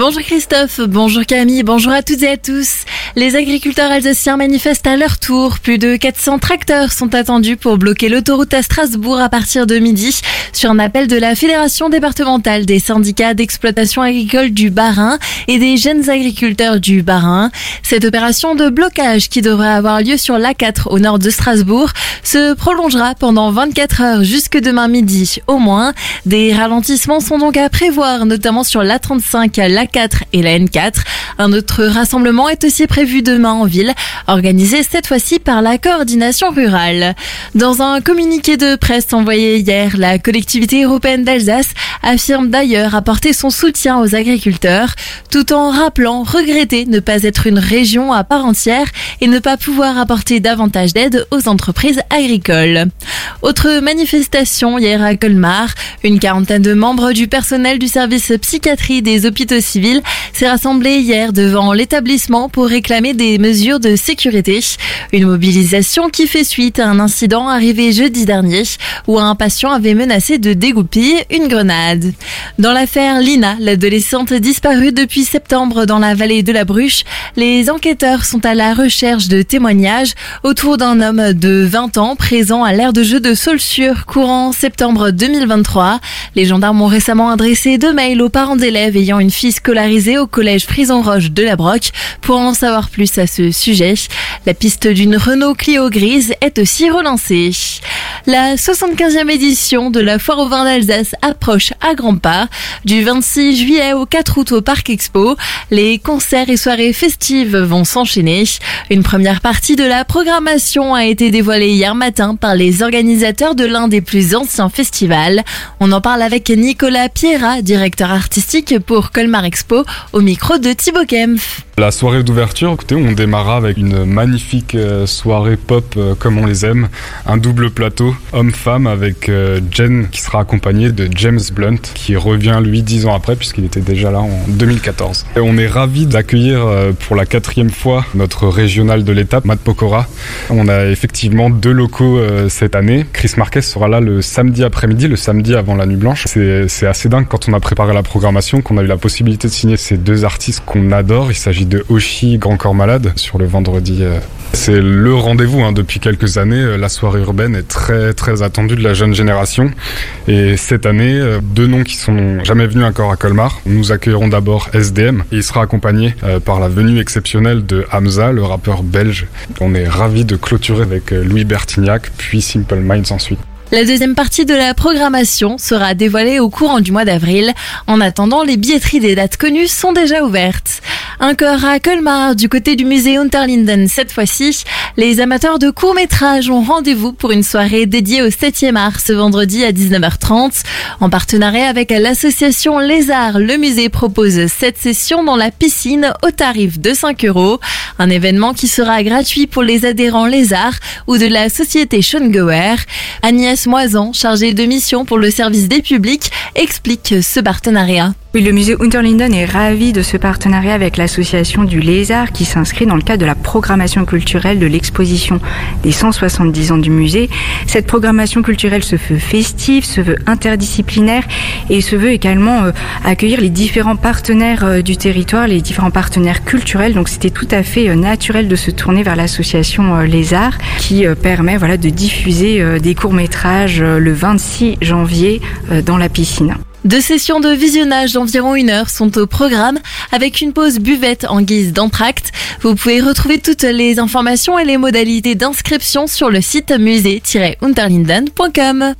Bonjour Christophe, bonjour Camille, bonjour à toutes et à tous. Les agriculteurs alsaciens manifestent à leur tour. Plus de 400 tracteurs sont attendus pour bloquer l'autoroute à Strasbourg à partir de midi sur un appel de la Fédération départementale des syndicats d'exploitation agricole du Bas-Rhin et des jeunes agriculteurs du Bas-Rhin. Cette opération de blocage qui devrait avoir lieu sur l'A4 au nord de Strasbourg se prolongera pendant 24 heures jusque demain midi au moins. Des ralentissements sont donc à prévoir, notamment sur l'A35, l'A4 et la N4. Un autre rassemblement est aussi prévu demain en ville, organisé cette fois-ci par la coordination rurale. Dans un communiqué de presse envoyé hier, la collectivité européenne d'Alsace affirme d'ailleurs apporter son soutien aux agriculteurs, tout en rappelant regretter ne pas être une région à part entière et ne pas pouvoir apporter davantage d'aide aux entreprises agricoles. Autre manifestation hier à Colmar, une quarantaine de membres du personnel du service psychiatrie des hôpitaux civils s'est rassemblé hier devant l'établissement pour réclamer des mesures de sécurité. Une mobilisation qui fait suite à un incident arrivé jeudi dernier où un patient avait menacé de dégoupiller une grenade. Dans l'affaire Lina, l'adolescente disparue depuis septembre dans la vallée de la Bruche, les enquêteurs sont à la recherche de témoignages autour d'un homme de 20 ans présent à l'aire de jeu de Saulsure courant septembre 2023. Les gendarmes ont récemment adressé deux mails aux parents d'élèves ayant une fille scolarisée au collège Frison Roche de la Broque pour en savoir plus à ce sujet. La piste d'une Renault Clio grise est aussi relancée. La 75e édition de la Foire au vin d'Alsace approche à grands pas. Du 26 juillet au 4 août au Parc Expo, les concerts et soirées festives vont s'enchaîner. Une première partie de la programmation a été dévoilée hier matin par les organisateurs de l'un des plus anciens festivals. On en parle avec Nicolas Pierra, directeur artistique pour Colmar Expo, au micro de Thibaut Kempf. La soirée d'ouverture, écoutez, on démarra avec une magnifique euh, soirée pop euh, comme on les aime, un double plateau homme-femme avec euh, Jen qui sera accompagné de James Blunt qui revient lui dix ans après puisqu'il était déjà là en 2014. Et on est ravi d'accueillir pour la quatrième fois notre régional de l'étape, Matt Pokora. On a effectivement deux locaux cette année. Chris Marquez sera là le samedi après-midi, le samedi avant la nuit blanche. C'est assez dingue quand on a préparé la programmation qu'on a eu la possibilité de signer ces deux artistes qu'on adore. Il s'agit de Oshi Grand Corps Malade sur le vendredi. C'est le rendez-vous hein, depuis quelques années. Euh, La soirée urbaine est très très attendue de la jeune génération. Et cette année, euh, deux noms qui sont jamais venus encore à Colmar. Nous accueillerons d'abord SDM. Et il sera accompagné euh, par la venue exceptionnelle de Hamza, le rappeur belge. On est ravis de clôturer avec Louis Bertignac, puis Simple Minds ensuite. La deuxième partie de la programmation sera dévoilée au courant du mois d'avril. En attendant, les billetteries des dates connues sont déjà ouvertes. Encore à Colmar, du côté du musée Unterlinden cette fois-ci, les amateurs de courts-métrages ont rendez-vous pour une soirée dédiée au 7e art ce vendredi à 19h30. En partenariat avec l'association Les Arts, le musée propose cette session dans la piscine au tarif de 5 euros. Un événement qui sera gratuit pour les adhérents Arts ou de la société Schongoer. Agnès Moisan, chargée de mission pour le service des publics, explique ce partenariat. Oui, le musée Unterlinden est ravi de ce partenariat avec l'association du Lézard qui s'inscrit dans le cadre de la programmation culturelle de l'exposition des 170 ans du musée. Cette programmation culturelle se veut festive, se veut interdisciplinaire et se veut également euh, accueillir les différents partenaires euh, du territoire, les différents partenaires culturels. Donc c'était tout à fait euh, naturel de se tourner vers l'association euh, Lézard qui euh, permet de diffuser des courts-métrages le 26 janvier dans la piscine. Deux sessions de visionnage d'environ une heure sont au programme avec une pause buvette en guise d'entracte. Vous pouvez retrouver toutes les informations et les modalités d'inscription sur le site musée-unterlinden.com.